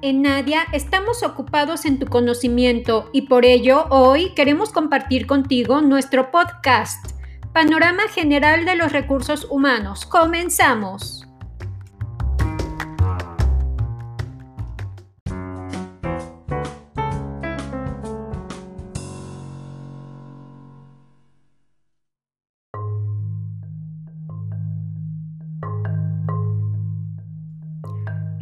En Nadia estamos ocupados en tu conocimiento y por ello hoy queremos compartir contigo nuestro podcast, Panorama General de los Recursos Humanos. Comenzamos.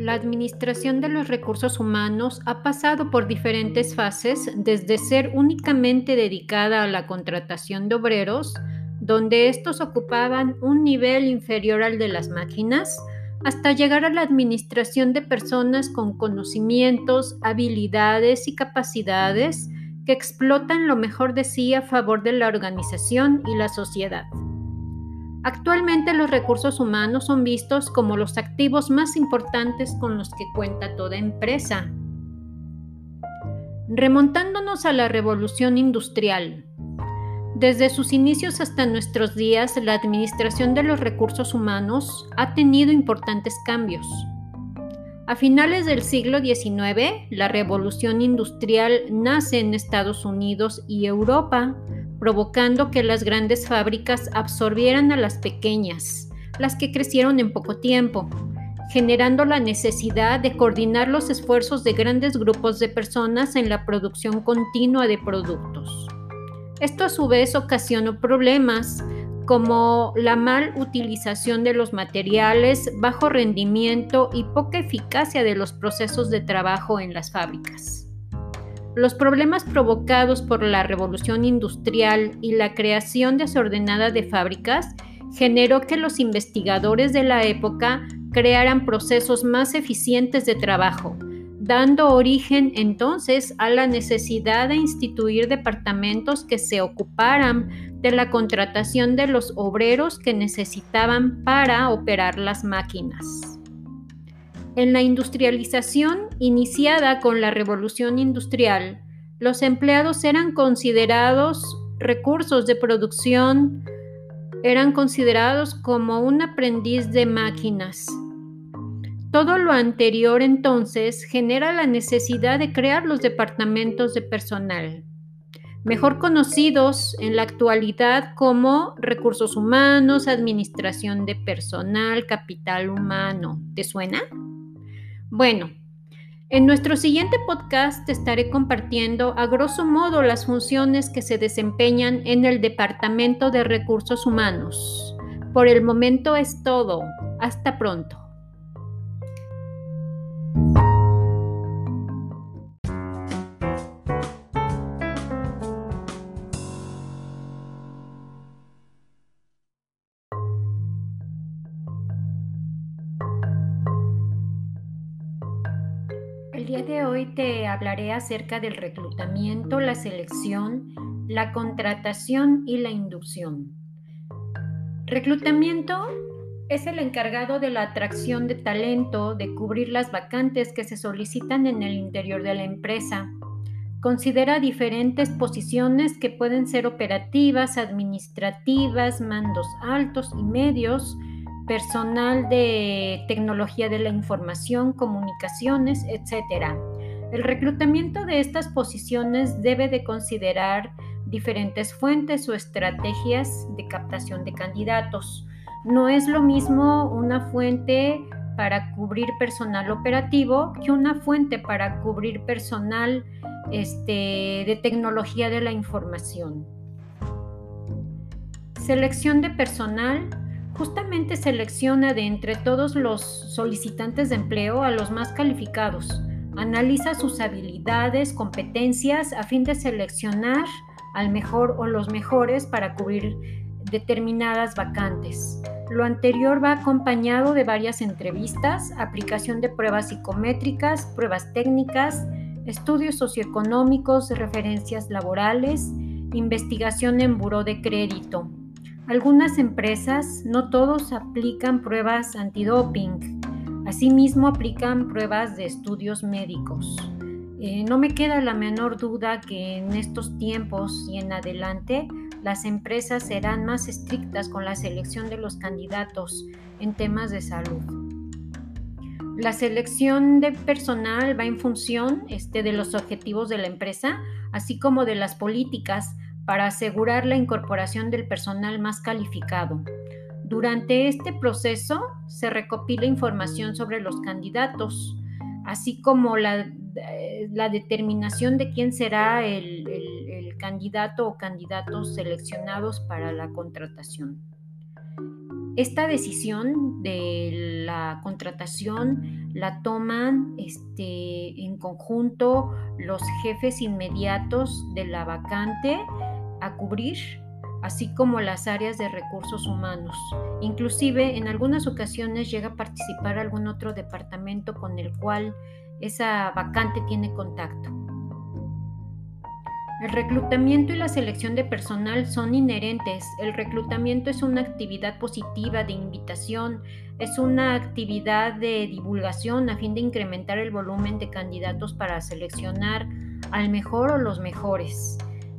La administración de los recursos humanos ha pasado por diferentes fases, desde ser únicamente dedicada a la contratación de obreros, donde estos ocupaban un nivel inferior al de las máquinas, hasta llegar a la administración de personas con conocimientos, habilidades y capacidades que explotan lo mejor de sí a favor de la organización y la sociedad. Actualmente los recursos humanos son vistos como los activos más importantes con los que cuenta toda empresa. Remontándonos a la revolución industrial. Desde sus inicios hasta nuestros días, la administración de los recursos humanos ha tenido importantes cambios. A finales del siglo XIX, la revolución industrial nace en Estados Unidos y Europa, provocando que las grandes fábricas absorbieran a las pequeñas, las que crecieron en poco tiempo, generando la necesidad de coordinar los esfuerzos de grandes grupos de personas en la producción continua de productos. Esto a su vez ocasionó problemas como la mal utilización de los materiales, bajo rendimiento y poca eficacia de los procesos de trabajo en las fábricas. Los problemas provocados por la revolución industrial y la creación desordenada de fábricas generó que los investigadores de la época crearan procesos más eficientes de trabajo, dando origen entonces a la necesidad de instituir departamentos que se ocuparan de la contratación de los obreros que necesitaban para operar las máquinas. En la industrialización iniciada con la revolución industrial, los empleados eran considerados recursos de producción, eran considerados como un aprendiz de máquinas. Todo lo anterior entonces genera la necesidad de crear los departamentos de personal, mejor conocidos en la actualidad como recursos humanos, administración de personal, capital humano. ¿Te suena? Bueno, en nuestro siguiente podcast estaré compartiendo a grosso modo las funciones que se desempeñan en el Departamento de Recursos Humanos. Por el momento es todo. Hasta pronto. Te hablaré acerca del reclutamiento, la selección, la contratación y la inducción. Reclutamiento es el encargado de la atracción de talento, de cubrir las vacantes que se solicitan en el interior de la empresa. Considera diferentes posiciones que pueden ser operativas, administrativas, mandos altos y medios, personal de tecnología de la información, comunicaciones, etc. El reclutamiento de estas posiciones debe de considerar diferentes fuentes o estrategias de captación de candidatos. No es lo mismo una fuente para cubrir personal operativo que una fuente para cubrir personal este, de tecnología de la información. Selección de personal justamente selecciona de entre todos los solicitantes de empleo a los más calificados. Analiza sus habilidades, competencias a fin de seleccionar al mejor o los mejores para cubrir determinadas vacantes. Lo anterior va acompañado de varias entrevistas, aplicación de pruebas psicométricas, pruebas técnicas, estudios socioeconómicos, referencias laborales, investigación en buró de crédito, algunas empresas, no todos, aplican pruebas antidoping. Asimismo, aplican pruebas de estudios médicos. Eh, no me queda la menor duda que en estos tiempos y en adelante las empresas serán más estrictas con la selección de los candidatos en temas de salud. La selección de personal va en función este, de los objetivos de la empresa, así como de las políticas para asegurar la incorporación del personal más calificado. Durante este proceso se recopila información sobre los candidatos, así como la, eh, determinación de quién será el, el candidato o candidatos seleccionados para la contratación. Esta decisión de la contratación la toman este, en conjunto los jefes inmediatos de la vacante a cubrir, así como las áreas de recursos humanos. Inclusive en algunas ocasiones llega a participar algún otro departamento con el cual esa vacante tiene contacto. El reclutamiento y la selección de personal son inherentes. El reclutamiento es una actividad positiva de invitación, es una actividad de divulgación a fin de incrementar el volumen de candidatos para seleccionar al mejor o los mejores.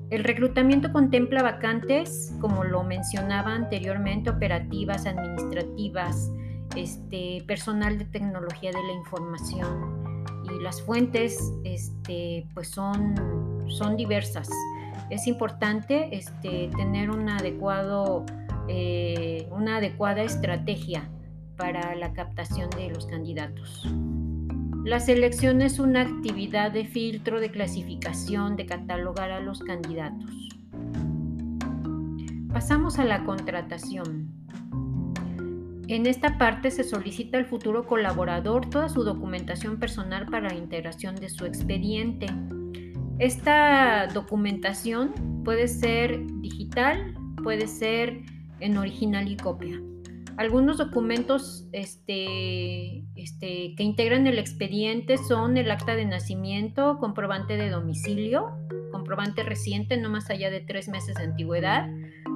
El reclutamiento contempla vacantes, como lo mencionaba anteriormente, operativas, administrativas, este, personal de tecnología de la información y las fuentes este, pues son, son diversas. Es importante este, tener adecuado, eh, una adecuada estrategia para la captación de los candidatos. La selección es una actividad de filtro, de clasificación, de catalogar a los candidatos. Pasamos a la contratación. En esta parte se solicita al futuro colaborador toda su documentación personal para la integración de su expediente. Esta documentación puede ser digital, puede ser en original y copia. Algunos documentos este, este, que integran el expediente son el acta de nacimiento, comprobante de domicilio, comprobante reciente no más allá de tres meses de antigüedad,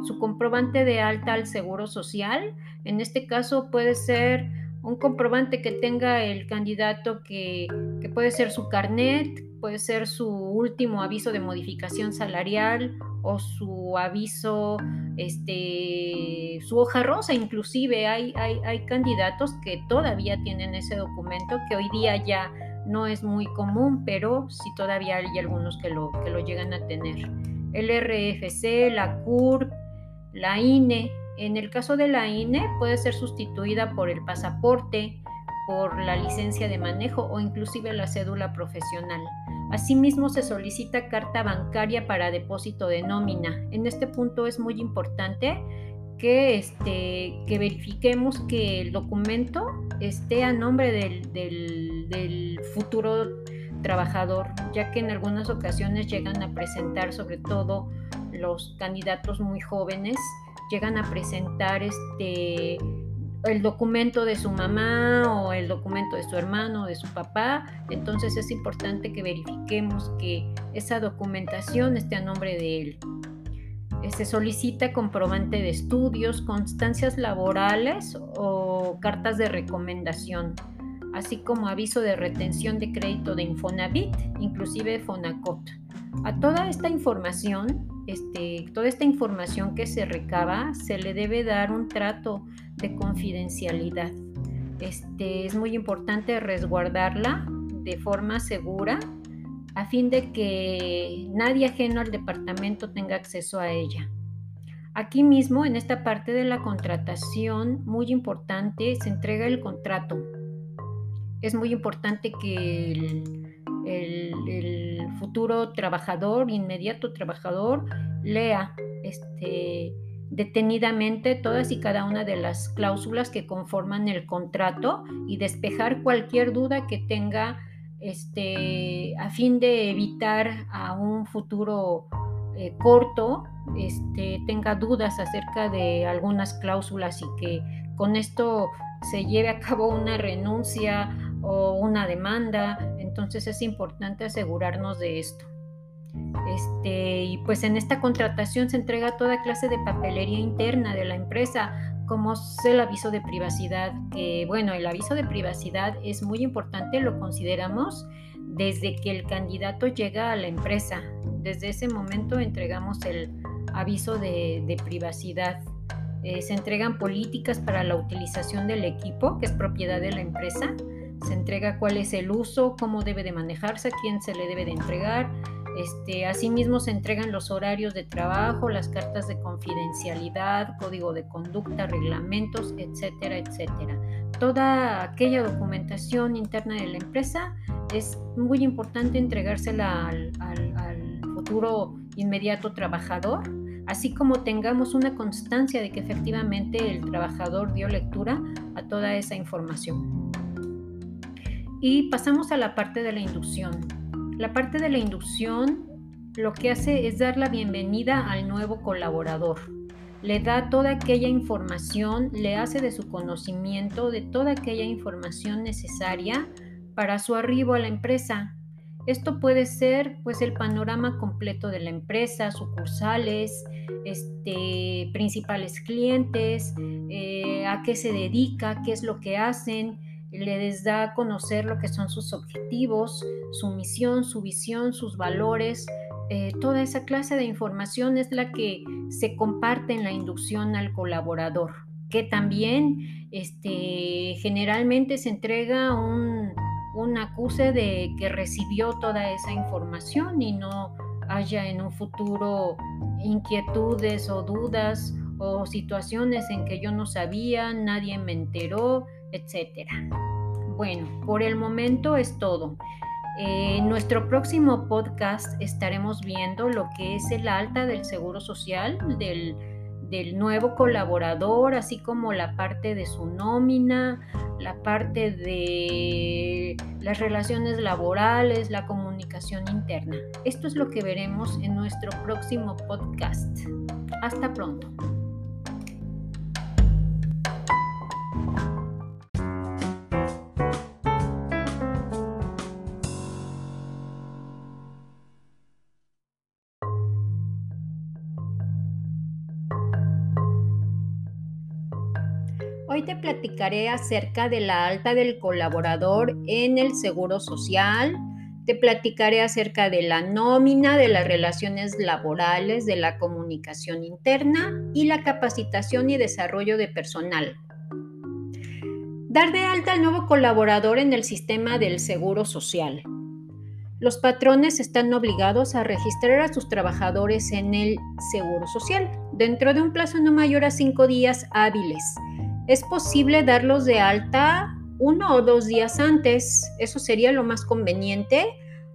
su comprobante de alta al Seguro Social. En este caso puede ser un comprobante que tenga el candidato que, puede ser su carnet, puede ser su último aviso de modificación salarial o su aviso, este, su hoja rosa, inclusive hay, hay, hay candidatos que todavía tienen ese documento que hoy día ya no es muy común, pero sí todavía hay algunos que lo, que lo llegan a tener. El RFC, la CURP, la INE. En el caso de la INE puede ser sustituida por el pasaporte, por la licencia de manejo o inclusive la cédula profesional. Asimismo, se solicita carta bancaria para depósito de nómina. En este punto es muy importante que, este, que verifiquemos que el documento esté a nombre del, del futuro trabajador, ya que en algunas ocasiones llegan a presentar sobre todo los candidatos muy jóvenes llegan a presentar este el documento de su mamá o el documento de su hermano o de su papá, entonces es importante que verifiquemos que esa documentación esté a nombre de él. Se solicita comprobante de estudios, constancias laborales o cartas de recomendación, así como aviso de retención de crédito de Infonavit, inclusive Fonacot. A toda esta información este, toda esta información que se recaba se le debe dar un trato de confidencialidad. Este, es muy importante resguardarla de forma segura a fin de que nadie ajeno al departamento tenga acceso a ella. Aquí mismo, en esta parte de la contratación, muy importante, se entrega el contrato. Es muy importante que el, futuro trabajador, inmediato trabajador, lea este, detenidamente todas y cada una de las cláusulas que conforman el contrato y despejar cualquier duda que tenga este, a fin de evitar a un futuro eh, corto este, tenga dudas acerca de algunas cláusulas y que con esto se lleve a cabo una renuncia o una demanda. Entonces es importante asegurarnos de esto. Este, y pues en esta contratación se entrega toda clase de papelería interna de la empresa, como es el aviso de privacidad, que bueno, el aviso de privacidad es muy importante, lo consideramos desde que el candidato llega a la empresa. Desde ese momento entregamos el aviso de, privacidad. Eh, se entregan políticas para la utilización del equipo, que es propiedad de la empresa se entrega cuál es el uso, cómo debe de manejarse, a quién se le debe de entregar. Este, asimismo se entregan los horarios de trabajo, las cartas de confidencialidad, código de conducta, reglamentos, etcétera, etcétera. Toda aquella documentación interna de la empresa es muy importante entregársela al, al futuro inmediato trabajador así como tengamos una constancia de que efectivamente el trabajador dio lectura a toda esa información. Y pasamos a la parte de la inducción. La parte de la inducción lo que hace es dar la bienvenida al nuevo colaborador. Le da toda aquella información, le hace de su conocimiento de toda aquella información necesaria para su arribo a la empresa, esto puede ser pues el panorama completo de la empresa, sucursales, este, principales clientes, eh, a qué se dedica, qué es lo que hacen, les da a conocer lo que son sus objetivos, su misión, su visión, sus valores. Eh, toda esa clase de información es la que se comparte en la inducción al colaborador, que también este, generalmente se entrega un, un acuse de que recibió toda esa información y no haya en un futuro inquietudes o dudas o situaciones en que yo no sabía, nadie me enteró, etc. Bueno, por el momento es todo. En nuestro próximo podcast estaremos viendo lo que es el alta del Seguro Social, del, del nuevo colaborador, así como la parte de su nómina, la parte de las relaciones laborales, la comunicación interna. Esto es lo que veremos en nuestro próximo podcast. Hasta pronto. Hoy te platicaré acerca de la alta del colaborador en el Seguro Social. Te platicaré acerca de la nómina, de las relaciones laborales, de la comunicación interna y la capacitación y desarrollo de personal. Dar de alta al nuevo colaborador en el sistema del Seguro Social. Los patrones están obligados a registrar a sus trabajadores en el Seguro Social dentro de un plazo no mayor a cinco días hábiles es posible darlos de alta uno o dos días antes. Eso sería lo más conveniente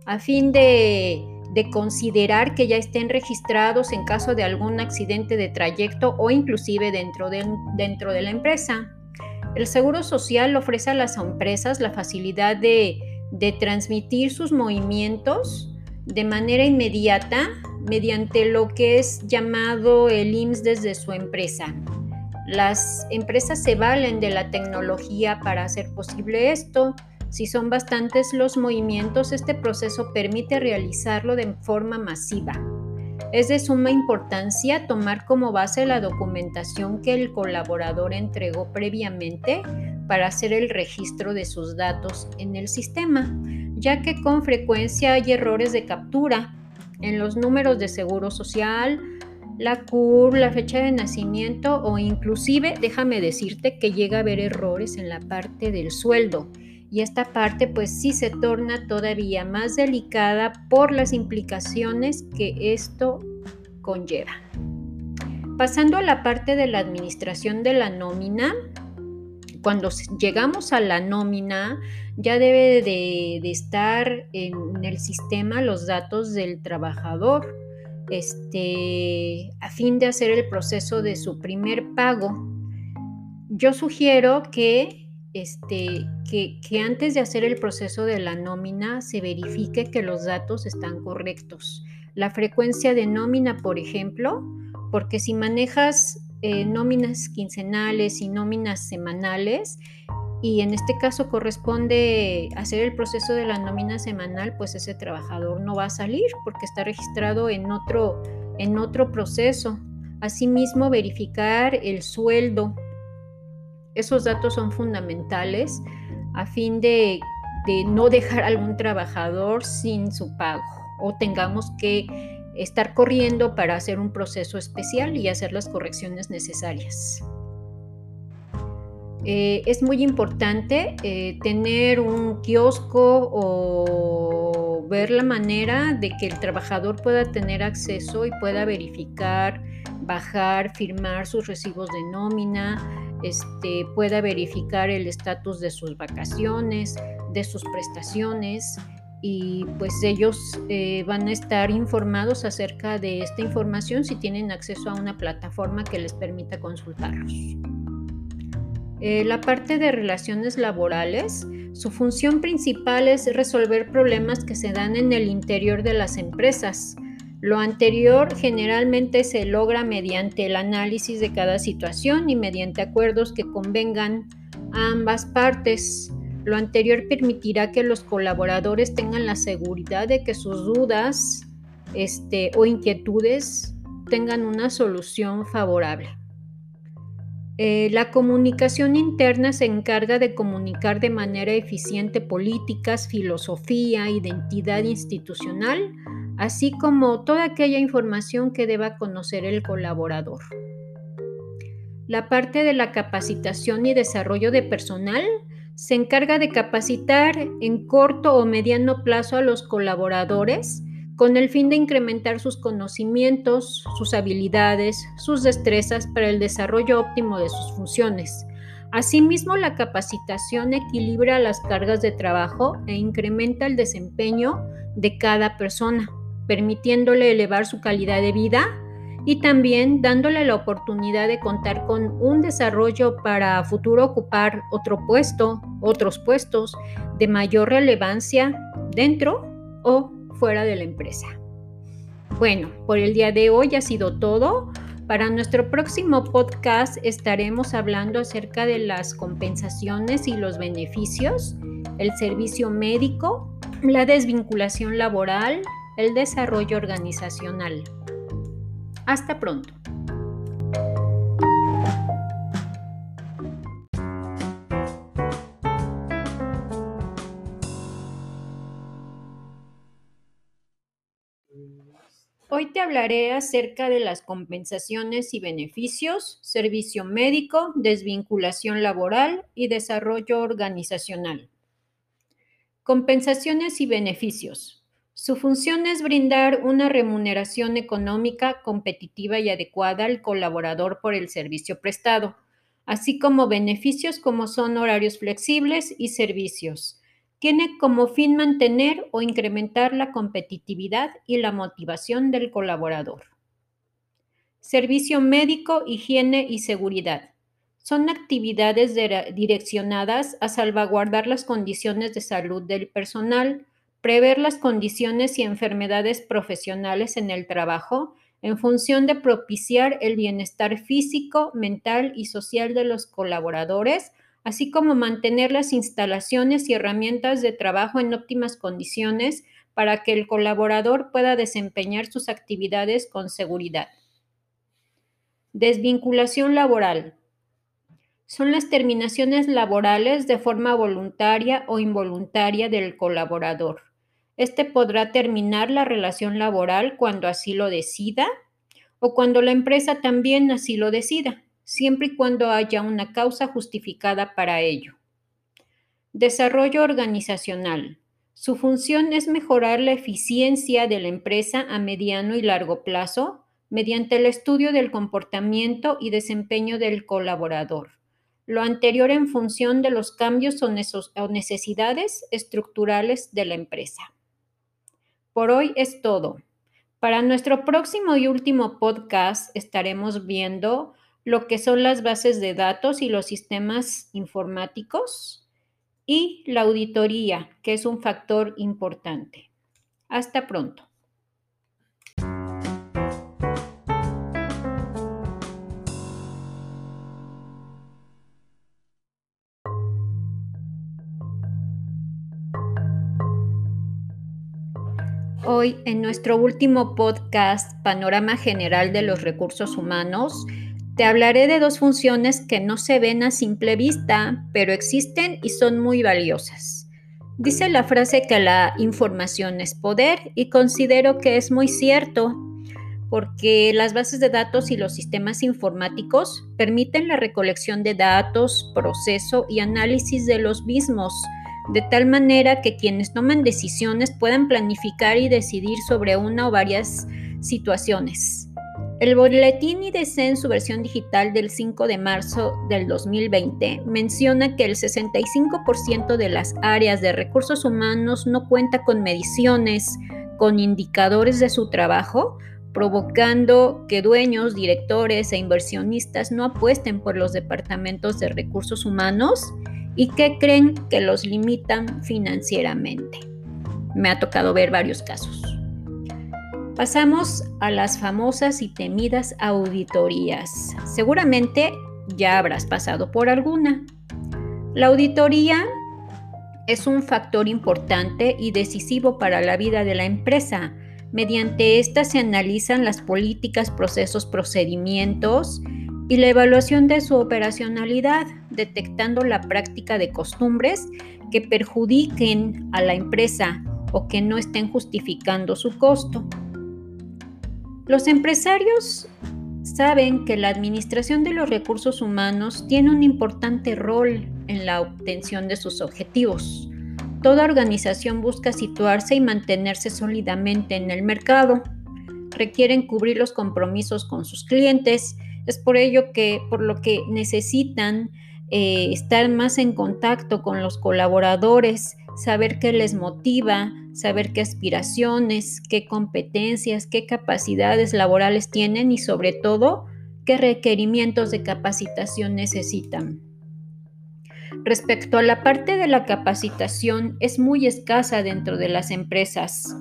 a fin de, considerar que ya estén registrados en caso de algún accidente de trayecto o inclusive dentro de, dentro de la empresa. El Seguro Social ofrece a las empresas la facilidad de, de transmitir sus movimientos de manera inmediata mediante lo que es llamado el IMSS desde su empresa. Las empresas se valen de la tecnología para hacer posible esto. Si son bastantes los movimientos, este proceso permite realizarlo de forma masiva. Es de suma importancia tomar como base la documentación que el colaborador entregó previamente para hacer el registro de sus datos en el sistema, ya que con frecuencia hay errores de captura en los números de seguro social, la CUR, la fecha de nacimiento o inclusive déjame decirte que llega a haber errores en la parte del sueldo y esta parte pues sí se torna todavía más delicada por las implicaciones que esto conlleva. Pasando a la parte de la administración de la nómina, cuando llegamos a la nómina ya debe de, de estar en el sistema los datos del trabajador este, a fin de hacer el proceso de su primer pago. Yo sugiero que, este, que, que antes de hacer el proceso de la nómina se verifique que los datos están correctos. La frecuencia de nómina, por ejemplo, porque si manejas eh, nóminas quincenales y nóminas semanales, y en este caso corresponde hacer el proceso de la nómina semanal, pues ese trabajador no va a salir porque está registrado en otro, en otro proceso. Asimismo, verificar el sueldo. Esos datos son fundamentales a fin de, de no dejar a algún trabajador sin su pago o tengamos que estar corriendo para hacer un proceso especial y hacer las correcciones necesarias. Eh, es muy importante eh, tener un kiosco o ver la manera de que el trabajador pueda tener acceso y pueda verificar, bajar, firmar sus recibos de nómina, este, pueda verificar el estatus de sus vacaciones, de sus prestaciones y pues ellos eh, van a estar informados acerca de esta información si tienen acceso a una plataforma que les permita consultarlos. Eh, la parte de relaciones laborales, su función principal es resolver problemas que se dan en el interior de las empresas. Lo anterior generalmente se logra mediante el análisis de cada situación y mediante acuerdos que convengan a ambas partes. Lo anterior permitirá que los colaboradores tengan la seguridad de que sus dudas este, o inquietudes tengan una solución favorable. Eh, la comunicación interna se encarga de comunicar de manera eficiente políticas, filosofía, identidad institucional, así como toda aquella información que deba conocer el colaborador. La parte de la capacitación y desarrollo de personal se encarga de capacitar en corto o mediano plazo a los colaboradores con el fin de incrementar sus conocimientos, sus habilidades, sus destrezas para el desarrollo óptimo de sus funciones. Asimismo, la capacitación equilibra las cargas de trabajo e incrementa el desempeño de cada persona, permitiéndole elevar su calidad de vida y también dándole la oportunidad de contar con un desarrollo para futuro ocupar otro puesto, otros puestos de mayor relevancia dentro o fuera de la empresa. Bueno, por el día de hoy ha sido todo. Para nuestro próximo podcast estaremos hablando acerca de las compensaciones y los beneficios, el servicio médico, la desvinculación laboral, el desarrollo organizacional. Hasta pronto. Hoy te hablaré acerca de las compensaciones y beneficios, servicio médico, desvinculación laboral y desarrollo organizacional. Compensaciones y beneficios. Su función es brindar una remuneración económica competitiva y adecuada al colaborador por el servicio prestado, así como beneficios como son horarios flexibles y servicios tiene como fin mantener o incrementar la competitividad y la motivación del colaborador. Servicio médico, higiene y seguridad. Son actividades direccionadas a salvaguardar las condiciones de salud del personal, prever las condiciones y enfermedades profesionales en el trabajo en función de propiciar el bienestar físico, mental y social de los colaboradores, así como mantener las instalaciones y herramientas de trabajo en óptimas condiciones para que el colaborador pueda desempeñar sus actividades con seguridad. Desvinculación laboral. Son las terminaciones laborales de forma voluntaria o involuntaria del colaborador. Este podrá terminar la relación laboral cuando así lo decida o cuando la empresa también así lo decida siempre y cuando haya una causa justificada para ello. Desarrollo organizacional. Su función es mejorar la eficiencia de la empresa a mediano y largo plazo mediante el estudio del comportamiento y desempeño del colaborador. Lo anterior en función de los cambios o necesidades estructurales de la empresa. Por hoy es todo. Para nuestro próximo y último podcast estaremos viendo lo que son las bases de datos y los sistemas informáticos y la auditoría, que es un factor importante. Hasta pronto. Hoy, en nuestro último podcast, Panorama General de los Recursos Humanos, te hablaré de dos funciones que no se ven a simple vista, pero existen y son muy valiosas. Dice la frase que la información es poder y considero que es muy cierto. porque las bases de datos y los sistemas informáticos permiten la recolección de datos, proceso y análisis de los mismos, de tal manera que quienes toman decisiones puedan planificar y decidir sobre una o varias situaciones. El boletín IDC en su versión digital del 5 de marzo del 2020 menciona que el 65% de las áreas de recursos humanos no cuenta con mediciones, con indicadores de su trabajo, provocando que dueños, directores e inversionistas no apuesten por los departamentos de recursos humanos y que creen que los limitan financieramente. Me ha tocado ver varios casos. Pasamos a las famosas y temidas auditorías. Seguramente ya habrás pasado por alguna. La auditoría es un factor importante y decisivo para la vida de la empresa Mediante esta se analizan las políticas, procesos, procedimientos y la evaluación de su operacionalidad, detectando la práctica de costumbres que perjudiquen a la empresa o que no estén justificando su costo. Los empresarios saben que la administración de los recursos humanos tiene un importante rol en la obtención de sus objetivos. Toda organización busca situarse y mantenerse sólidamente en el mercado. Requieren cubrir los compromisos con sus clientes. Es por ello que, por lo que necesitan eh, estar más en contacto con los colaboradores, saber qué les motiva, saber qué aspiraciones, qué competencias, qué capacidades laborales tienen y sobre todo qué requerimientos de capacitación necesitan. Respecto a la parte de la capacitación, es muy escasa dentro de las empresas.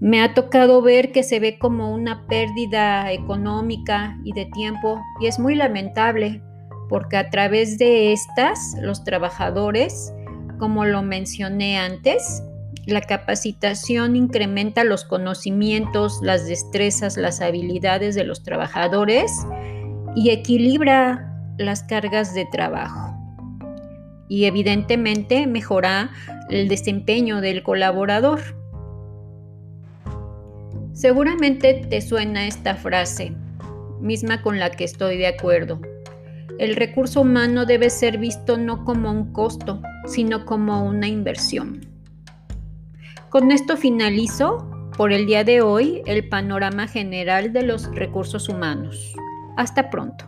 Me ha tocado ver que se ve como una pérdida económica y de tiempo y es muy lamentable porque a través de estas los trabajadores, como lo mencioné antes, la capacitación incrementa los conocimientos, las destrezas, las habilidades de los trabajadores y equilibra las cargas de trabajo y evidentemente mejora el desempeño del colaborador. Seguramente te suena esta frase, misma con la que estoy de acuerdo. El recurso humano debe ser visto no como un costo, sino como una inversión. Con esto finalizo por el día de hoy el panorama general de los recursos humanos. Hasta pronto.